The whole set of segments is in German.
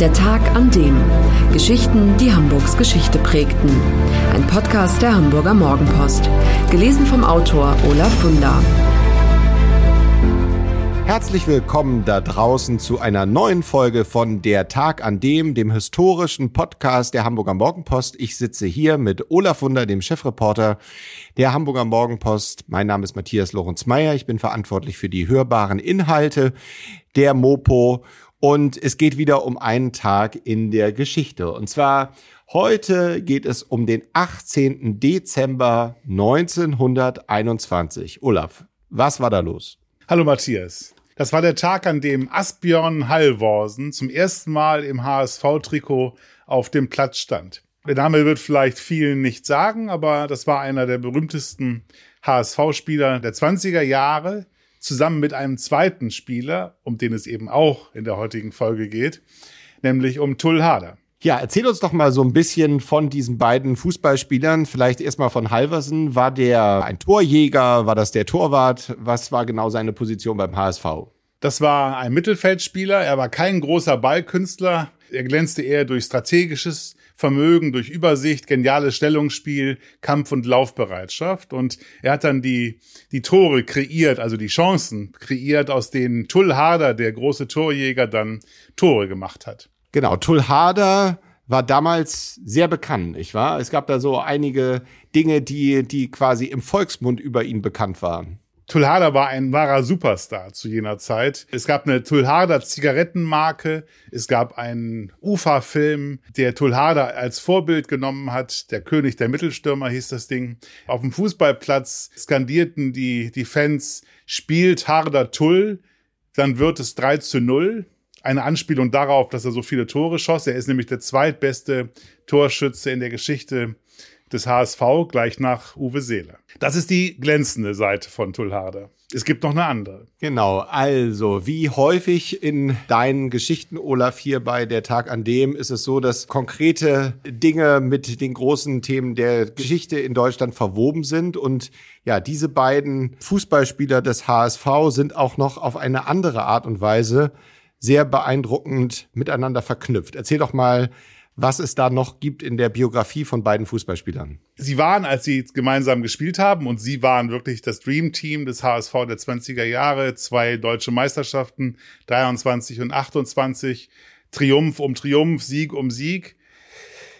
Der Tag an dem. Geschichten, die Hamburgs Geschichte prägten. Ein Podcast der Hamburger Morgenpost. Gelesen vom Autor Olaf Funder. Herzlich willkommen da draußen zu einer neuen Folge von Der Tag an dem, dem historischen Podcast der Hamburger Morgenpost. Ich sitze hier mit Olaf Wunder, dem Chefreporter der Hamburger Morgenpost. Mein Name ist Matthias Lorenz Meyer. Ich bin verantwortlich für die hörbaren Inhalte der Mopo. Und es geht wieder um einen Tag in der Geschichte. Und zwar heute geht es um den 18. Dezember 1921. Olaf, was war da los? Hallo Matthias. Das war der Tag, an dem Asbjörn Hallworsen zum ersten Mal im HSV-Trikot auf dem Platz stand. Der Name wird vielleicht vielen nicht sagen, aber das war einer der berühmtesten HSV-Spieler der 20er Jahre, zusammen mit einem zweiten Spieler, um den es eben auch in der heutigen Folge geht, nämlich um Tull Hader. Ja, erzähl uns doch mal so ein bisschen von diesen beiden Fußballspielern. Vielleicht erstmal von Halversen. War der ein Torjäger? War das der Torwart? Was war genau seine Position beim HSV? Das war ein Mittelfeldspieler. Er war kein großer Ballkünstler. Er glänzte eher durch strategisches Vermögen, durch Übersicht, geniales Stellungsspiel, Kampf- und Laufbereitschaft. Und er hat dann die, die Tore kreiert, also die Chancen kreiert, aus denen Tull Hader, der große Torjäger, dann Tore gemacht hat. Genau, Tulhada war damals sehr bekannt, nicht wahr? Es gab da so einige Dinge, die, die quasi im Volksmund über ihn bekannt waren. Tulhada war ein wahrer Superstar zu jener Zeit. Es gab eine Tulhada Zigarettenmarke. Es gab einen Ufa-Film, der Tulhada als Vorbild genommen hat. Der König der Mittelstürmer hieß das Ding. Auf dem Fußballplatz skandierten die, die Fans, spielt Harder Tull, dann wird es 3 zu 0 eine Anspielung darauf, dass er so viele Tore schoss. Er ist nämlich der zweitbeste Torschütze in der Geschichte des HSV, gleich nach Uwe Seeler. Das ist die glänzende Seite von Tullharder. Es gibt noch eine andere. Genau, also wie häufig in deinen Geschichten, Olaf, hier bei der Tag an dem ist es so, dass konkrete Dinge mit den großen Themen der Geschichte in Deutschland verwoben sind. Und ja, diese beiden Fußballspieler des HSV sind auch noch auf eine andere Art und Weise sehr beeindruckend miteinander verknüpft. Erzähl doch mal, was es da noch gibt in der Biografie von beiden Fußballspielern. Sie waren, als sie gemeinsam gespielt haben, und sie waren wirklich das Dream Team des HSV der 20er Jahre, zwei deutsche Meisterschaften, 23 und 28, Triumph um Triumph, Sieg um Sieg.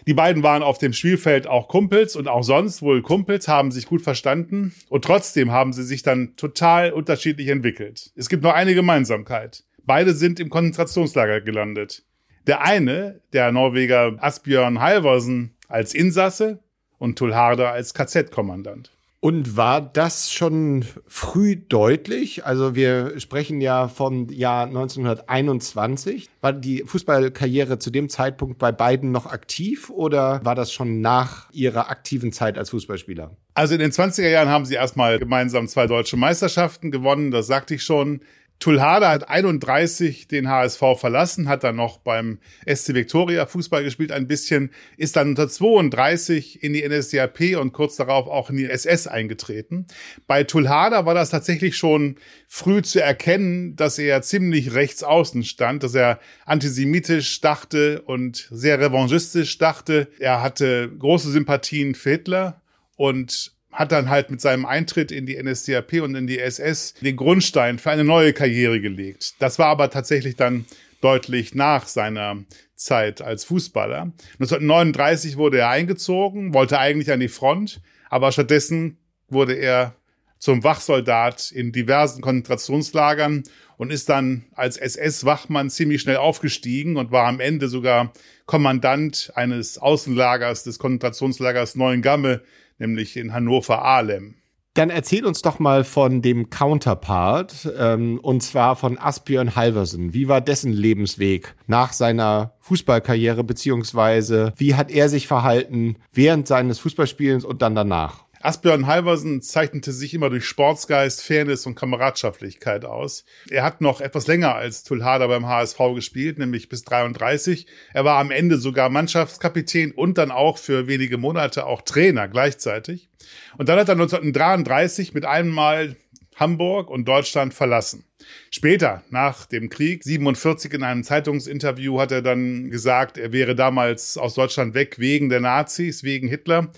Die beiden waren auf dem Spielfeld auch Kumpels und auch sonst wohl Kumpels, haben sich gut verstanden und trotzdem haben sie sich dann total unterschiedlich entwickelt. Es gibt noch eine Gemeinsamkeit. Beide sind im Konzentrationslager gelandet. Der eine, der Norweger Asbjörn Halvorsen, als Insasse und Tulharda als KZ-Kommandant. Und war das schon früh deutlich? Also wir sprechen ja vom Jahr 1921. War die Fußballkarriere zu dem Zeitpunkt bei beiden noch aktiv oder war das schon nach ihrer aktiven Zeit als Fußballspieler? Also in den 20er Jahren haben sie erstmal gemeinsam zwei deutsche Meisterschaften gewonnen, das sagte ich schon. Tulhada hat 31 den HSV verlassen, hat dann noch beim SC Victoria Fußball gespielt ein bisschen, ist dann unter 32 in die NSDAP und kurz darauf auch in die SS eingetreten. Bei Tulhada war das tatsächlich schon früh zu erkennen, dass er ziemlich rechts außen stand, dass er antisemitisch dachte und sehr revanchistisch dachte. Er hatte große Sympathien für Hitler und hat dann halt mit seinem Eintritt in die NSDAP und in die SS den Grundstein für eine neue Karriere gelegt. Das war aber tatsächlich dann deutlich nach seiner Zeit als Fußballer. 1939 wurde er eingezogen, wollte eigentlich an die Front, aber stattdessen wurde er zum Wachsoldat in diversen Konzentrationslagern und ist dann als SS-Wachmann ziemlich schnell aufgestiegen und war am Ende sogar Kommandant eines Außenlagers des Konzentrationslagers Neuengamme nämlich in Hannover-Ahlem. Dann erzähl uns doch mal von dem Counterpart, ähm, und zwar von Asbjörn Halversen. Wie war dessen Lebensweg nach seiner Fußballkarriere, beziehungsweise wie hat er sich verhalten während seines Fußballspielens und dann danach? Asbjörn Halversen zeichnete sich immer durch Sportsgeist, Fairness und Kameradschaftlichkeit aus. Er hat noch etwas länger als Tulhada beim HSV gespielt, nämlich bis 33. Er war am Ende sogar Mannschaftskapitän und dann auch für wenige Monate auch Trainer gleichzeitig. Und dann hat er 1933 mit einem Mal Hamburg und Deutschland verlassen. Später, nach dem Krieg, 47 in einem Zeitungsinterview, hat er dann gesagt, er wäre damals aus Deutschland weg wegen der Nazis, wegen Hitler.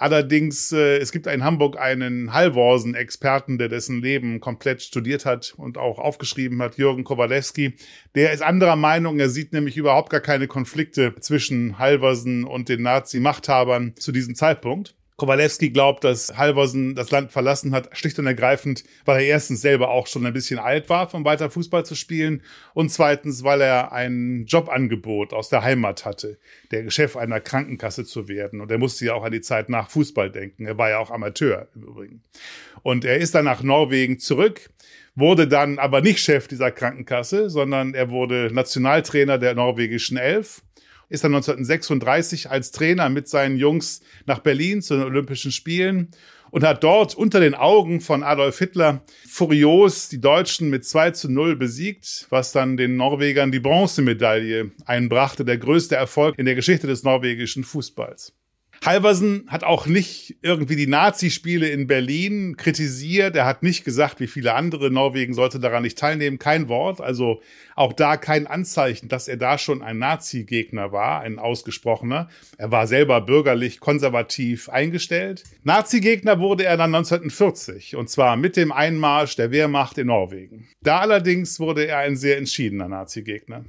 Allerdings, äh, es gibt in Hamburg einen Hallworsen-Experten, der dessen Leben komplett studiert hat und auch aufgeschrieben hat, Jürgen Kowalewski. Der ist anderer Meinung. Er sieht nämlich überhaupt gar keine Konflikte zwischen Halvorsen und den Nazi-Machthabern zu diesem Zeitpunkt. Kowalewski glaubt, dass Halvorsen das Land verlassen hat, schlicht und ergreifend, weil er erstens selber auch schon ein bisschen alt war, um weiter Fußball zu spielen und zweitens, weil er ein Jobangebot aus der Heimat hatte, der Chef einer Krankenkasse zu werden. Und er musste ja auch an die Zeit nach Fußball denken. Er war ja auch Amateur im Übrigen. Und er ist dann nach Norwegen zurück, wurde dann aber nicht Chef dieser Krankenkasse, sondern er wurde Nationaltrainer der norwegischen Elf ist dann 1936 als Trainer mit seinen Jungs nach Berlin zu den Olympischen Spielen und hat dort unter den Augen von Adolf Hitler furios die Deutschen mit 2 zu 0 besiegt, was dann den Norwegern die Bronzemedaille einbrachte, der größte Erfolg in der Geschichte des norwegischen Fußballs. Halversen hat auch nicht irgendwie die Nazi-Spiele in Berlin kritisiert. Er hat nicht gesagt, wie viele andere Norwegen sollte daran nicht teilnehmen. Kein Wort. Also auch da kein Anzeichen, dass er da schon ein Nazi-Gegner war, ein ausgesprochener. Er war selber bürgerlich konservativ eingestellt. Nazi-Gegner wurde er dann 1940 und zwar mit dem Einmarsch der Wehrmacht in Norwegen. Da allerdings wurde er ein sehr entschiedener Nazi-Gegner.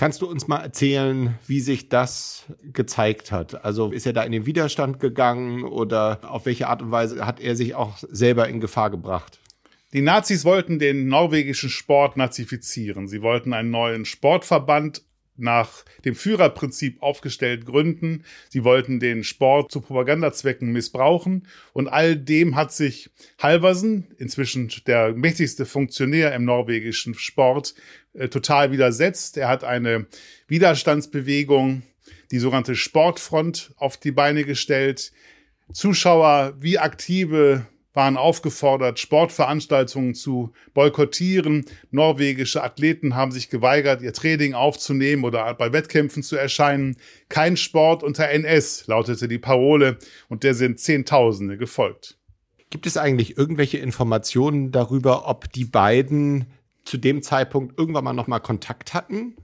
Kannst du uns mal erzählen, wie sich das gezeigt hat? Also ist er da in den Widerstand gegangen oder auf welche Art und Weise hat er sich auch selber in Gefahr gebracht? Die Nazis wollten den norwegischen Sport nazifizieren. Sie wollten einen neuen Sportverband nach dem Führerprinzip aufgestellt gründen. Sie wollten den Sport zu Propagandazwecken missbrauchen. Und all dem hat sich Halversen, inzwischen der mächtigste Funktionär im norwegischen Sport, äh, total widersetzt. Er hat eine Widerstandsbewegung, die sogenannte Sportfront, auf die Beine gestellt. Zuschauer wie aktive waren aufgefordert, Sportveranstaltungen zu boykottieren. Norwegische Athleten haben sich geweigert, ihr Training aufzunehmen oder bei Wettkämpfen zu erscheinen. Kein Sport unter NS lautete die Parole und der sind Zehntausende gefolgt. Gibt es eigentlich irgendwelche Informationen darüber, ob die beiden zu dem Zeitpunkt irgendwann mal nochmal Kontakt hatten?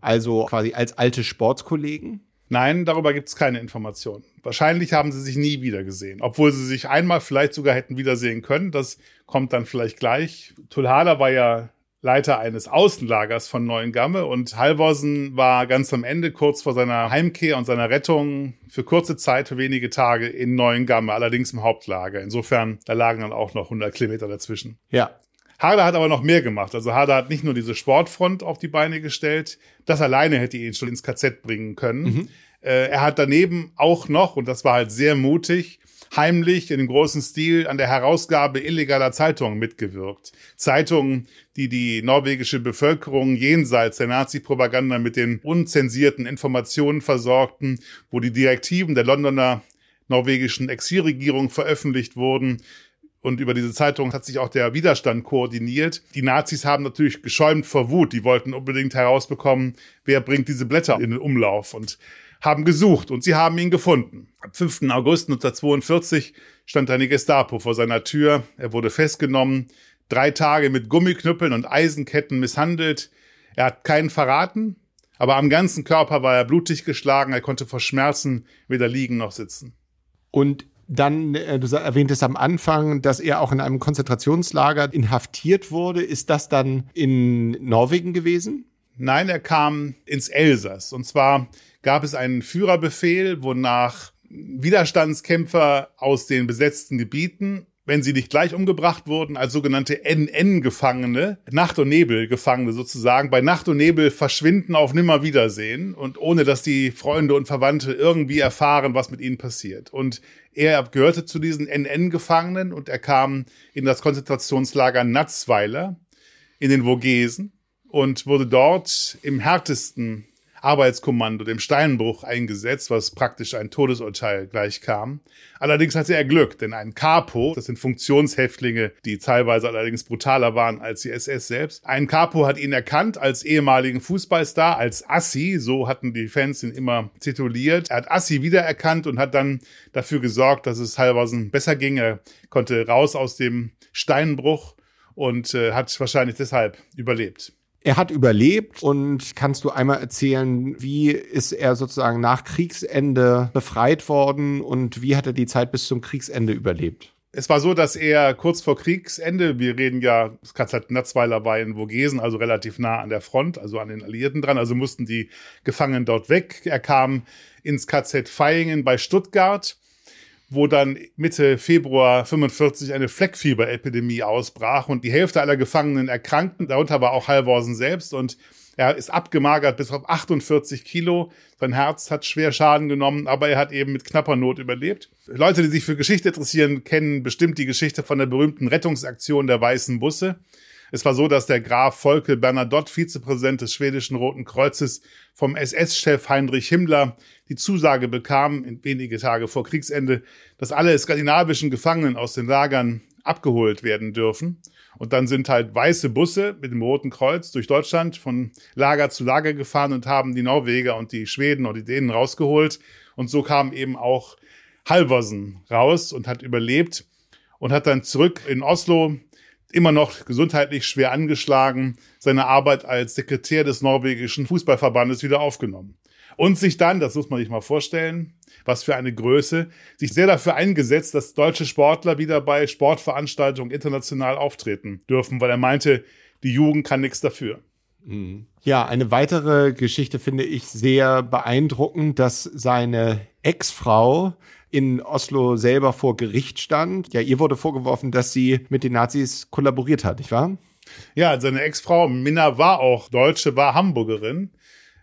Also quasi als alte Sportskollegen? Nein, darüber gibt es keine Informationen. Wahrscheinlich haben sie sich nie wieder gesehen, obwohl sie sich einmal vielleicht sogar hätten wiedersehen können. Das kommt dann vielleicht gleich. Tulhada war ja Leiter eines Außenlagers von Neuengamme und Halvorsen war ganz am Ende, kurz vor seiner Heimkehr und seiner Rettung, für kurze Zeit, für wenige Tage in Neuengamme, allerdings im Hauptlager. Insofern, da lagen dann auch noch 100 Kilometer dazwischen. Ja. Harder hat aber noch mehr gemacht. Also Harder hat nicht nur diese Sportfront auf die Beine gestellt, das alleine hätte ihn schon ins KZ bringen können. Mhm. Äh, er hat daneben auch noch, und das war halt sehr mutig, heimlich in dem großen Stil an der Herausgabe illegaler Zeitungen mitgewirkt. Zeitungen, die die norwegische Bevölkerung jenseits der Nazi-Propaganda mit den unzensierten Informationen versorgten, wo die Direktiven der Londoner norwegischen Exilregierung veröffentlicht wurden, und über diese Zeitung hat sich auch der Widerstand koordiniert. Die Nazis haben natürlich geschäumt vor Wut. Die wollten unbedingt herausbekommen, wer bringt diese Blätter in den Umlauf und haben gesucht und sie haben ihn gefunden. Am 5. August 1942 stand eine Gestapo vor seiner Tür. Er wurde festgenommen, drei Tage mit Gummiknüppeln und Eisenketten misshandelt. Er hat keinen verraten, aber am ganzen Körper war er blutig geschlagen. Er konnte vor Schmerzen weder liegen noch sitzen. Und dann, äh, du erwähntest am Anfang, dass er auch in einem Konzentrationslager inhaftiert wurde. Ist das dann in Norwegen gewesen? Nein, er kam ins Elsass. Und zwar gab es einen Führerbefehl, wonach Widerstandskämpfer aus den besetzten Gebieten wenn sie nicht gleich umgebracht wurden, als sogenannte NN-Gefangene, Nacht- und Nebel-Gefangene sozusagen, bei Nacht und Nebel verschwinden auf Nimmerwiedersehen und ohne dass die Freunde und Verwandte irgendwie erfahren, was mit ihnen passiert. Und er gehörte zu diesen NN-Gefangenen und er kam in das Konzentrationslager Natzweiler in den Vogesen und wurde dort im härtesten Arbeitskommando, dem Steinbruch, eingesetzt, was praktisch ein Todesurteil gleichkam. Allerdings hatte er Glück, denn ein Capo, das sind Funktionshäftlinge, die teilweise allerdings brutaler waren als die SS selbst, ein Capo hat ihn erkannt als ehemaligen Fußballstar, als Assi, so hatten die Fans ihn immer tituliert. Er hat Assi wiedererkannt und hat dann dafür gesorgt, dass es Halversen besser ging. Er konnte raus aus dem Steinbruch und äh, hat wahrscheinlich deshalb überlebt. Er hat überlebt und kannst du einmal erzählen, wie ist er sozusagen nach Kriegsende befreit worden und wie hat er die Zeit bis zum Kriegsende überlebt? Es war so, dass er kurz vor Kriegsende, wir reden ja, Natzweiler war in Vogesen, also relativ nah an der Front, also an den Alliierten dran, also mussten die Gefangenen dort weg. Er kam ins KZ Vaihingen bei Stuttgart wo dann Mitte Februar 45 eine Fleckfieberepidemie ausbrach und die Hälfte aller Gefangenen erkrankten, darunter war auch Halvorsen selbst und er ist abgemagert bis auf 48 Kilo. Sein Herz hat schwer Schaden genommen, aber er hat eben mit knapper Not überlebt. Leute, die sich für Geschichte interessieren, kennen bestimmt die Geschichte von der berühmten Rettungsaktion der weißen Busse. Es war so, dass der Graf Volke Bernadotte, Vizepräsident des schwedischen Roten Kreuzes, vom SS-Chef Heinrich Himmler die Zusage bekam, wenige Tage vor Kriegsende, dass alle skandinavischen Gefangenen aus den Lagern abgeholt werden dürfen. Und dann sind halt weiße Busse mit dem Roten Kreuz durch Deutschland von Lager zu Lager gefahren und haben die Norweger und die Schweden und die Dänen rausgeholt. Und so kam eben auch Halvorsen raus und hat überlebt und hat dann zurück in Oslo immer noch gesundheitlich schwer angeschlagen, seine Arbeit als Sekretär des norwegischen Fußballverbandes wieder aufgenommen. Und sich dann, das muss man sich mal vorstellen, was für eine Größe, sich sehr dafür eingesetzt, dass deutsche Sportler wieder bei Sportveranstaltungen international auftreten dürfen, weil er meinte, die Jugend kann nichts dafür. Mhm. Ja, eine weitere Geschichte finde ich sehr beeindruckend, dass seine Ex-Frau in Oslo selber vor Gericht stand. Ja, ihr wurde vorgeworfen, dass sie mit den Nazis kollaboriert hat, nicht wahr? Ja, seine Ex-Frau Minna war auch Deutsche, war Hamburgerin.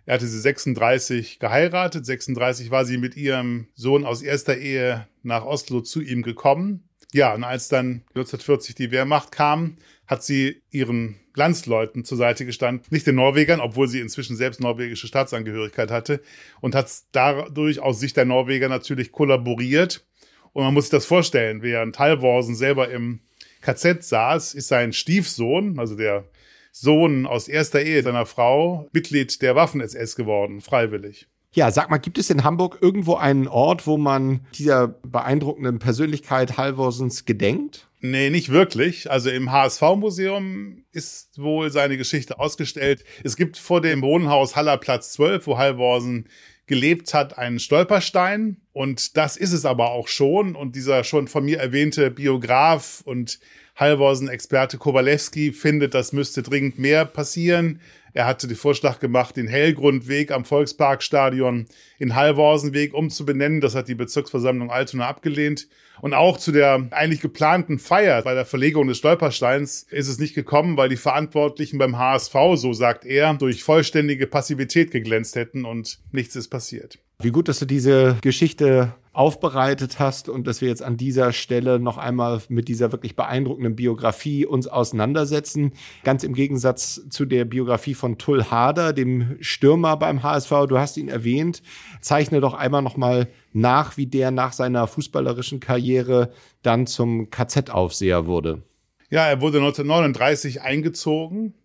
Er hatte sie 36 geheiratet. 36 war sie mit ihrem Sohn aus erster Ehe nach Oslo zu ihm gekommen. Ja, und als dann 1940 die Wehrmacht kam, hat sie ihren Landsleuten zur Seite gestanden, nicht den Norwegern, obwohl sie inzwischen selbst norwegische Staatsangehörigkeit hatte und hat dadurch aus Sicht der Norweger natürlich kollaboriert. Und man muss sich das vorstellen, während Halvorsen selber im KZ saß, ist sein Stiefsohn, also der Sohn aus erster Ehe seiner Frau, Mitglied der Waffen-SS geworden, freiwillig. Ja, sag mal, gibt es in Hamburg irgendwo einen Ort, wo man dieser beeindruckenden Persönlichkeit Halvorsens gedenkt? Nee, nicht wirklich. Also im HSV-Museum ist wohl seine Geschichte ausgestellt. Es gibt vor dem Wohnhaus Hallerplatz 12, wo Halvorsen gelebt hat, einen Stolperstein. Und das ist es aber auch schon. Und dieser schon von mir erwähnte Biograf und Halvorsen-Experte Kowalewski findet, das müsste dringend mehr passieren. Er hatte den Vorschlag gemacht, den Hellgrundweg am Volksparkstadion in Hallworsenweg umzubenennen. Das hat die Bezirksversammlung Altona abgelehnt. Und auch zu der eigentlich geplanten Feier bei der Verlegung des Stolpersteins ist es nicht gekommen, weil die Verantwortlichen beim HSV, so sagt er, durch vollständige Passivität geglänzt hätten und nichts ist passiert. Wie gut, dass du diese Geschichte aufbereitet hast und dass wir jetzt an dieser Stelle noch einmal mit dieser wirklich beeindruckenden Biografie uns auseinandersetzen. Ganz im Gegensatz zu der Biografie von Tull Hader, dem Stürmer beim HSV. Du hast ihn erwähnt. Zeichne doch einmal noch mal nach, wie der nach seiner fußballerischen Karriere dann zum KZ-Aufseher wurde. Ja, er wurde 1939 eingezogen.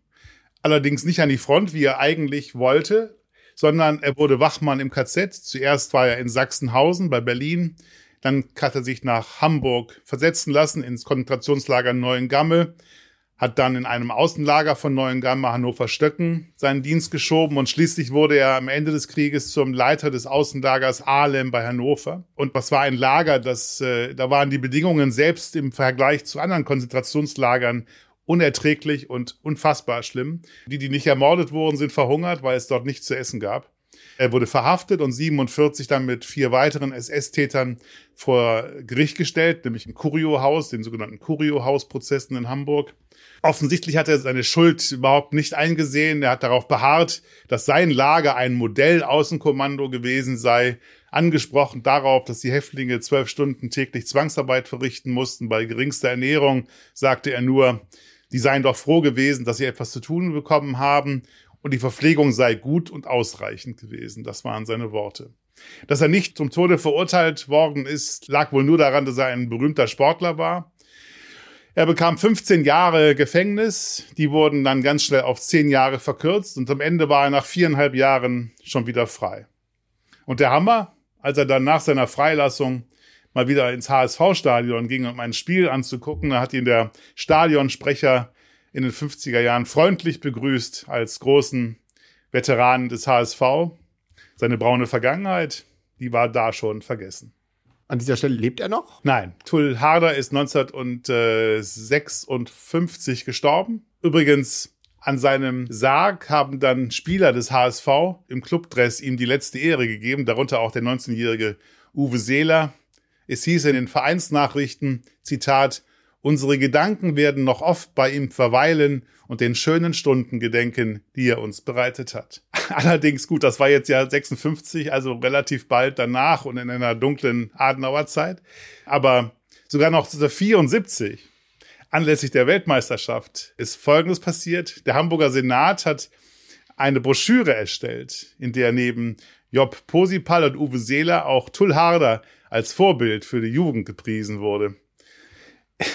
Allerdings nicht an die Front, wie er eigentlich wollte, sondern er wurde Wachmann im KZ. Zuerst war er in Sachsenhausen bei Berlin, dann hat er sich nach Hamburg versetzen lassen ins Konzentrationslager Neuengamme, hat dann in einem Außenlager von Neuengamme Hannover Stöcken seinen Dienst geschoben und schließlich wurde er am Ende des Krieges zum Leiter des Außenlagers Ahlem bei Hannover. Und das war ein Lager, das äh, da waren die Bedingungen selbst im Vergleich zu anderen Konzentrationslagern unerträglich und unfassbar schlimm. Die, die nicht ermordet wurden, sind verhungert, weil es dort nichts zu essen gab. Er wurde verhaftet und 47 dann mit vier weiteren SS-Tätern vor Gericht gestellt, nämlich im Curio-Haus, den sogenannten Curio-Haus-Prozessen in Hamburg. Offensichtlich hat er seine Schuld überhaupt nicht eingesehen. Er hat darauf beharrt, dass sein Lager ein Modell-Außenkommando gewesen sei. Angesprochen darauf, dass die Häftlinge zwölf Stunden täglich Zwangsarbeit verrichten mussten bei geringster Ernährung, sagte er nur, die seien doch froh gewesen, dass sie etwas zu tun bekommen haben und die Verpflegung sei gut und ausreichend gewesen. Das waren seine Worte. Dass er nicht zum Tode verurteilt worden ist, lag wohl nur daran, dass er ein berühmter Sportler war. Er bekam 15 Jahre Gefängnis, die wurden dann ganz schnell auf 10 Jahre verkürzt und am Ende war er nach viereinhalb Jahren schon wieder frei. Und der Hammer, als er dann nach seiner Freilassung mal wieder ins HSV-Stadion ging, um ein Spiel anzugucken. Da hat ihn der Stadionsprecher in den 50er Jahren freundlich begrüßt als großen Veteran des HSV. Seine braune Vergangenheit, die war da schon vergessen. An dieser Stelle lebt er noch? Nein. Tull Harder ist 1956 gestorben. Übrigens, an seinem Sarg haben dann Spieler des HSV im Clubdress ihm die letzte Ehre gegeben, darunter auch der 19-jährige Uwe Seeler. Es hieß in den Vereinsnachrichten, Zitat, Unsere Gedanken werden noch oft bei ihm verweilen und den schönen Stunden gedenken, die er uns bereitet hat. Allerdings gut, das war jetzt ja 56, also relativ bald danach und in einer dunklen Adenauer Zeit. Aber sogar noch 74, anlässlich der Weltmeisterschaft, ist Folgendes passiert. Der Hamburger Senat hat eine Broschüre erstellt, in der neben Job Posipal und Uwe Seeler auch Tull Harder als Vorbild für die Jugend gepriesen wurde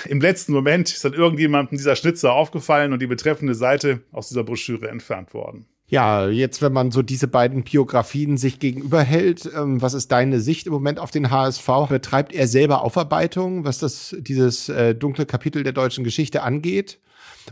im letzten Moment ist dann irgendjemandem dieser Schnitzer aufgefallen und die betreffende Seite aus dieser Broschüre entfernt worden. Ja, jetzt, wenn man so diese beiden Biografien sich gegenüberhält, ähm, was ist deine Sicht im Moment auf den HSV? Betreibt er selber Aufarbeitung, was das, dieses äh, dunkle Kapitel der deutschen Geschichte angeht?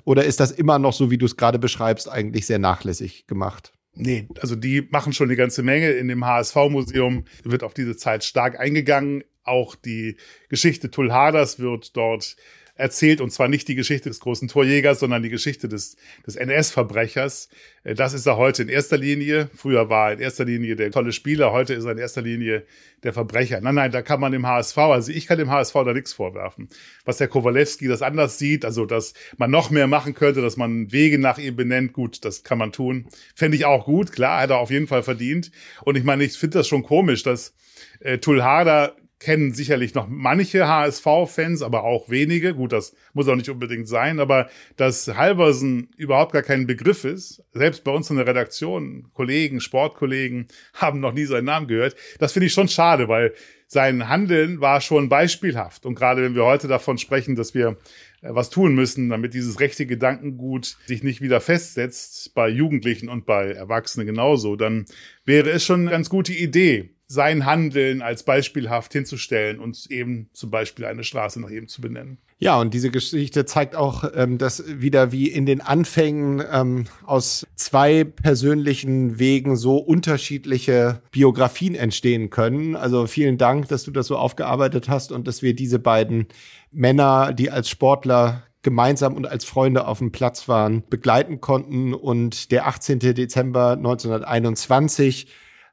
Oder ist das immer noch so, wie du es gerade beschreibst, eigentlich sehr nachlässig gemacht? Nee, also die machen schon eine ganze Menge. In dem HSV-Museum wird auf diese Zeit stark eingegangen. Auch die Geschichte Tulhaders wird dort erzählt und zwar nicht die Geschichte des großen Torjägers, sondern die Geschichte des, des NS-Verbrechers. Äh, das ist er heute in erster Linie. Früher war er in erster Linie der tolle Spieler, heute ist er in erster Linie der Verbrecher. Nein, nein, da kann man dem HSV, also ich kann dem HSV da nichts vorwerfen. Was der Kowalewski das anders sieht, also dass man noch mehr machen könnte, dass man Wege nach ihm benennt, gut, das kann man tun. Fände ich auch gut, klar, hat er auf jeden Fall verdient. Und ich meine, ich finde das schon komisch, dass äh, Tulhada kennen sicherlich noch manche HSV-Fans, aber auch wenige. Gut, das muss auch nicht unbedingt sein, aber dass Halversen überhaupt gar kein Begriff ist, selbst bei uns in der Redaktion, Kollegen, Sportkollegen haben noch nie seinen Namen gehört. Das finde ich schon schade, weil sein Handeln war schon beispielhaft. Und gerade wenn wir heute davon sprechen, dass wir äh, was tun müssen, damit dieses rechte Gedankengut sich nicht wieder festsetzt, bei Jugendlichen und bei Erwachsenen genauso, dann wäre es schon eine ganz gute Idee, sein Handeln als beispielhaft hinzustellen und eben zum Beispiel eine Straße nach ihm zu benennen. Ja, und diese Geschichte zeigt auch, ähm, dass wieder wie in den Anfängen ähm, aus zwei persönlichen Wegen so unterschiedliche Biografien entstehen können. Also vielen Dank, dass du das so aufgearbeitet hast und dass wir diese beiden Männer, die als Sportler gemeinsam und als Freunde auf dem Platz waren, begleiten konnten. Und der 18. Dezember 1921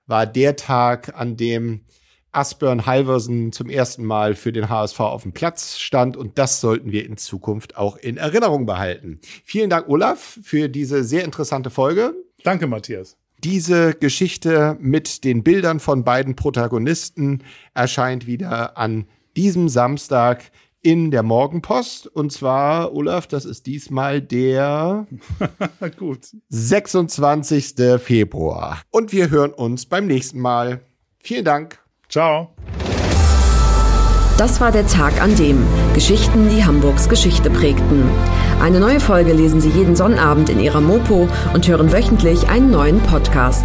war der Tag, an dem Asbjörn Halversen zum ersten Mal für den HSV auf dem Platz stand und das sollten wir in Zukunft auch in Erinnerung behalten. Vielen Dank, Olaf, für diese sehr interessante Folge. Danke, Matthias. Diese Geschichte mit den Bildern von beiden Protagonisten erscheint wieder an diesem Samstag in der Morgenpost. Und zwar, Olaf, das ist diesmal der Gut. 26. Februar. Und wir hören uns beim nächsten Mal. Vielen Dank. Ciao. Das war der Tag an dem Geschichten, die Hamburgs Geschichte prägten. Eine neue Folge lesen Sie jeden Sonnabend in Ihrer Mopo und hören wöchentlich einen neuen Podcast.